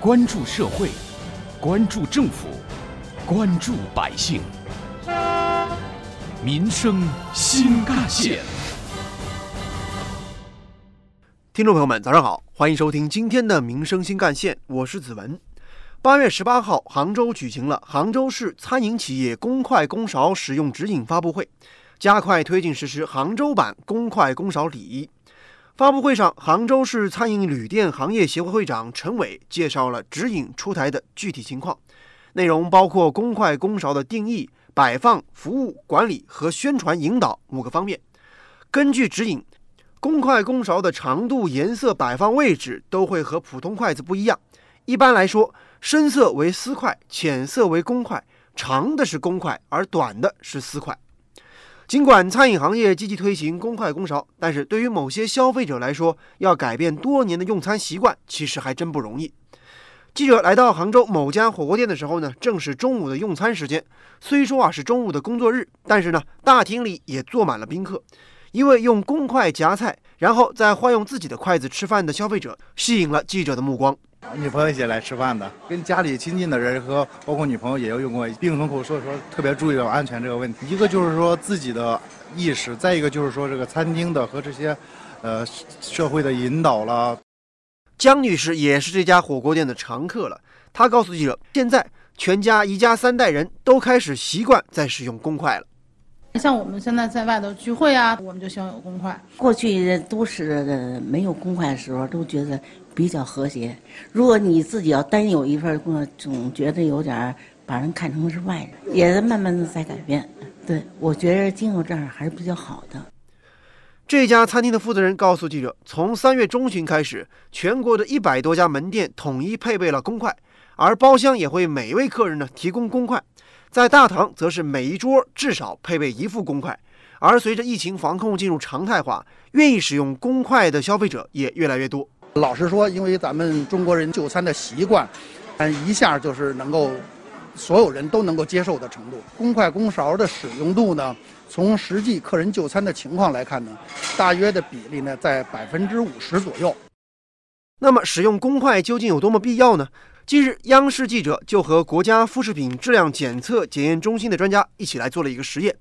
关注社会，关注政府，关注百姓，民生新干线。听众朋友们，早上好，欢迎收听今天的《民生新干线》，我是子文。八月十八号，杭州举行了杭州市餐饮企业公筷公勺使用指引发布会，加快推进实施杭州版公筷公勺礼仪。发布会上，杭州市餐饮旅店行业协会会长陈伟介绍了指引出台的具体情况，内容包括公筷公勺的定义、摆放、服务管理和宣传引导五个方面。根据指引。公筷公勺的长度、颜色、摆放位置都会和普通筷子不一样。一般来说，深色为丝筷，浅色为公筷，长的是公筷，而短的是丝筷。尽管餐饮行业积极推行公筷公勺，但是对于某些消费者来说，要改变多年的用餐习惯，其实还真不容易。记者来到杭州某家火锅店的时候呢，正是中午的用餐时间。虽说啊是中午的工作日，但是呢，大厅里也坐满了宾客。一位用公筷夹菜，然后再换用自己的筷子吃饭的消费者，吸引了记者的目光。女朋友一起来吃饭的，跟家里亲近的人和包括女朋友也要用过病从口，所以说特别注意到安全这个问题。一个就是说自己的意识，再一个就是说这个餐厅的和这些，呃，社会的引导了。江女士也是这家火锅店的常客了，她告诉记者，现在全家一家三代人都开始习惯在使用公筷了。像我们现在在外头聚会啊，我们就希望有公筷。过去都是没有公筷的时候，都觉得比较和谐。如果你自己要单有一份公筷，总觉得有点把人看成是外人。也在慢慢的在改变。对，我觉得今后这样还是比较好的。这家餐厅的负责人告诉记者，从三月中旬开始，全国的一百多家门店统一配备了公筷，而包厢也会每位客人呢提供公筷。在大堂，则是每一桌至少配备一副公筷，而随着疫情防控进入常态化，愿意使用公筷的消费者也越来越多。老实说，因为咱们中国人就餐的习惯，嗯，一下就是能够所有人都能够接受的程度。公筷公勺的使用度呢，从实际客人就餐的情况来看呢，大约的比例呢在百分之五十左右。那么，使用公筷究竟有多么必要呢？近日，央视记者就和国家副食品质量检测检验中心的专家一起来做了一个实验。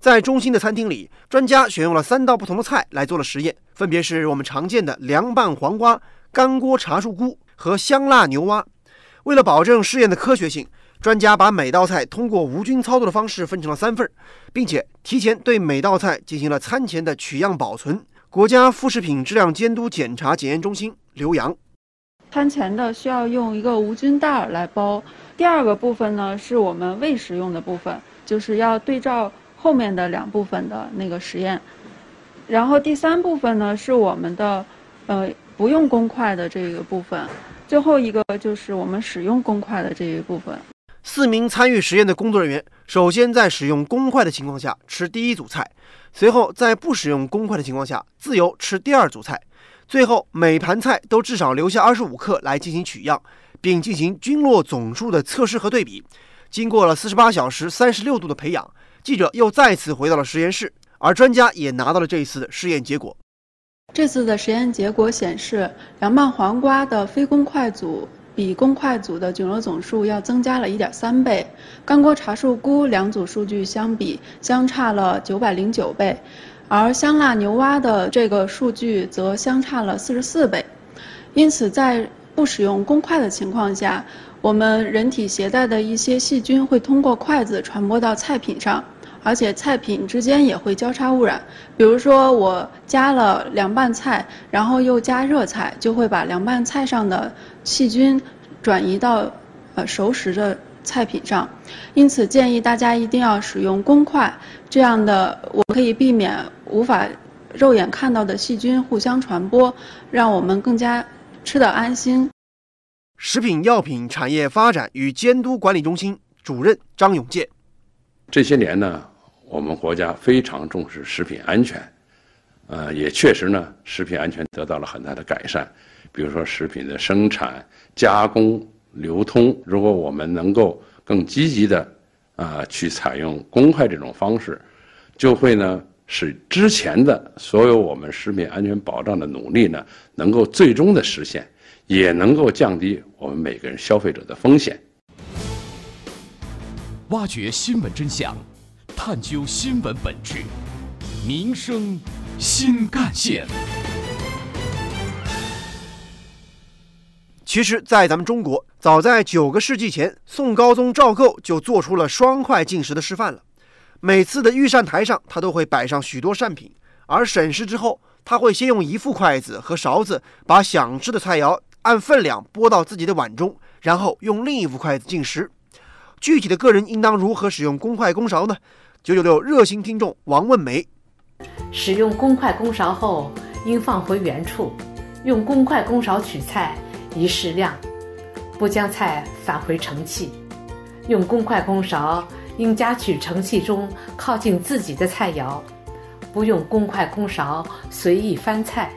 在中心的餐厅里，专家选用了三道不同的菜来做了实验，分别是我们常见的凉拌黄瓜、干锅茶树菇和香辣牛蛙。为了保证试验的科学性，专家把每道菜通过无菌操作的方式分成了三份，并且提前对每道菜进行了餐前的取样保存。国家副食品质量监督检查检验中心刘洋。餐前的需要用一个无菌袋儿来包。第二个部分呢，是我们喂食用的部分，就是要对照后面的两部分的那个实验。然后第三部分呢，是我们的呃不用公筷的这个部分。最后一个就是我们使用公筷的这一部分。四名参与实验的工作人员，首先在使用公筷的情况下吃第一组菜，随后在不使用公筷的情况下自由吃第二组菜。最后，每盘菜都至少留下二十五克来进行取样，并进行菌落总数的测试和对比。经过了四十八小时、三十六度的培养，记者又再次回到了实验室，而专家也拿到了这一次的试验结果。这次的实验结果显示，凉拌黄瓜的非公筷组比公筷组的菌落总数要增加了一点三倍，干锅茶树菇两组数据相比相差了九百零九倍。而香辣牛蛙的这个数据则相差了四十四倍，因此在不使用公筷的情况下，我们人体携带的一些细菌会通过筷子传播到菜品上，而且菜品之间也会交叉污染。比如说，我加了凉拌菜，然后又加热菜，就会把凉拌菜上的细菌转移到呃熟食的。菜品上，因此建议大家一定要使用公筷，这样的我可以避免无法肉眼看到的细菌互相传播，让我们更加吃得安心。食品药品产业发展与监督管理中心主任张永健：这些年呢，我们国家非常重视食品安全，呃，也确实呢，食品安全得到了很大的改善，比如说食品的生产、加工。流通，如果我们能够更积极的啊去采用公开这种方式，就会呢使之前的所有我们食品安全保障的努力呢能够最终的实现，也能够降低我们每个人消费者的风险。挖掘新闻真相，探究新闻本质，民生新干线。其实，在咱们中国，早在九个世纪前，宋高宗赵构就做出了双筷进食的示范了。每次的御膳台上，他都会摆上许多膳品，而审视之后，他会先用一副筷子和勺子把想吃的菜肴按分量拨到自己的碗中，然后用另一副筷子进食。具体的个人应当如何使用公筷公勺呢？九九六热心听众王问梅：使用公筷公勺后，应放回原处，用公筷公勺取菜。宜适量，不将菜返回盛器。用公筷公勺，应夹取盛器中靠近自己的菜肴，不用公筷公勺随意翻菜，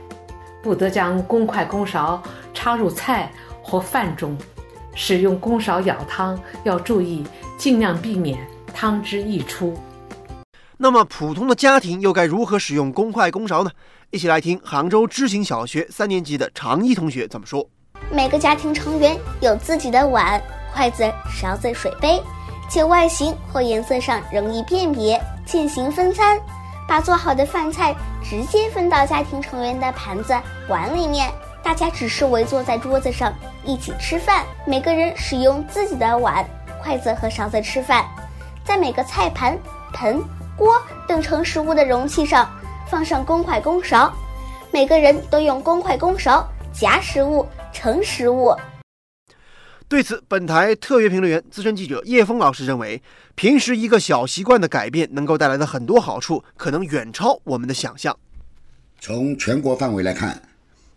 不得将公筷公勺插入菜或饭中。使用公勺舀汤要注意，尽量避免汤汁溢出。那么，普通的家庭又该如何使用公筷公勺呢？一起来听杭州知行小学三年级的常一同学怎么说。每个家庭成员有自己的碗、筷子、勺子、水杯，且外形或颜色上容易辨别，进行分餐。把做好的饭菜直接分到家庭成员的盘子、碗里面，大家只是围坐在桌子上一起吃饭。每个人使用自己的碗、筷子和勺子吃饭，在每个菜盘、盆、锅等盛食物的容器上放上公筷公勺，每个人都用公筷公勺夹食物。成食物。对此，本台特约评论员、资深记者叶峰老师认为，平时一个小习惯的改变，能够带来的很多好处，可能远超我们的想象。从全国范围来看，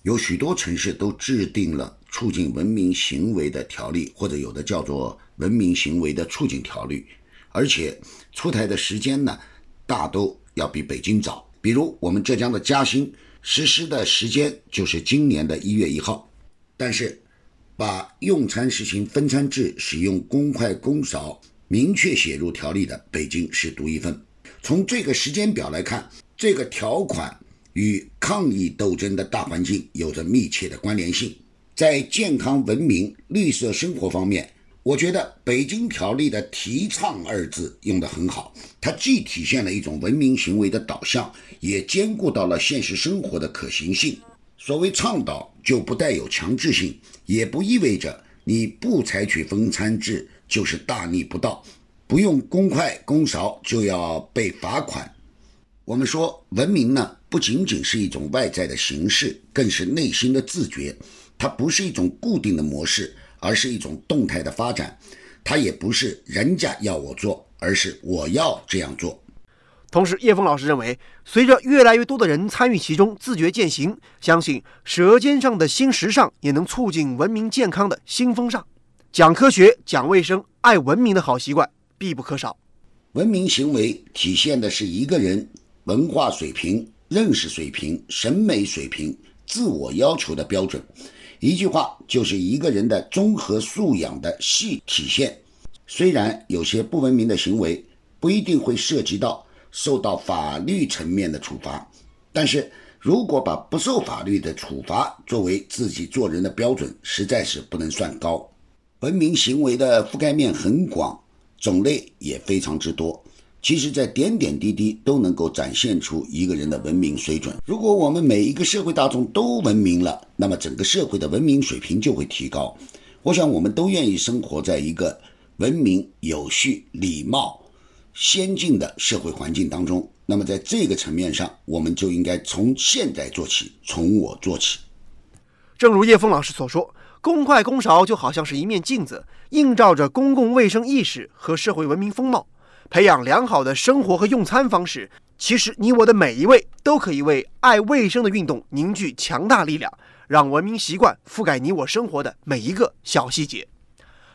有许多城市都制定了促进文明行为的条例，或者有的叫做文明行为的促进条例，而且出台的时间呢，大都要比北京早。比如我们浙江的嘉兴，实施的时间就是今年的一月一号。但是，把用餐实行分餐制、使用公筷公勺明确写入条例的，北京是独一份。从这个时间表来看，这个条款与抗疫斗争的大环境有着密切的关联性。在健康、文明、绿色生活方面，我觉得北京条例的“提倡”二字用得很好，它既体现了一种文明行为的导向，也兼顾到了现实生活的可行性。所谓倡导，就不带有强制性，也不意味着你不采取分餐制就是大逆不道，不用公筷公勺就要被罚款。我们说，文明呢，不仅仅是一种外在的形式，更是内心的自觉。它不是一种固定的模式，而是一种动态的发展。它也不是人家要我做，而是我要这样做。同时，叶峰老师认为，随着越来越多的人参与其中，自觉践行，相信舌尖上的新时尚也能促进文明健康的新风尚。讲科学、讲卫生、爱文明的好习惯必不可少。文明行为体现的是一个人文化水平、认识水平、审美水平、自我要求的标准。一句话，就是一个人的综合素养的细体现。虽然有些不文明的行为不一定会涉及到。受到法律层面的处罚，但是如果把不受法律的处罚作为自己做人的标准，实在是不能算高。文明行为的覆盖面很广，种类也非常之多。其实，在点点滴滴都能够展现出一个人的文明水准。如果我们每一个社会大众都文明了，那么整个社会的文明水平就会提高。我想，我们都愿意生活在一个文明、有序、礼貌。先进的社会环境当中，那么在这个层面上，我们就应该从现在做起，从我做起。正如叶峰老师所说，公筷公勺就好像是一面镜子，映照着公共卫生意识和社会文明风貌。培养良好的生活和用餐方式，其实你我的每一位都可以为爱卫生的运动凝聚强大力量，让文明习惯覆盖你我生活的每一个小细节。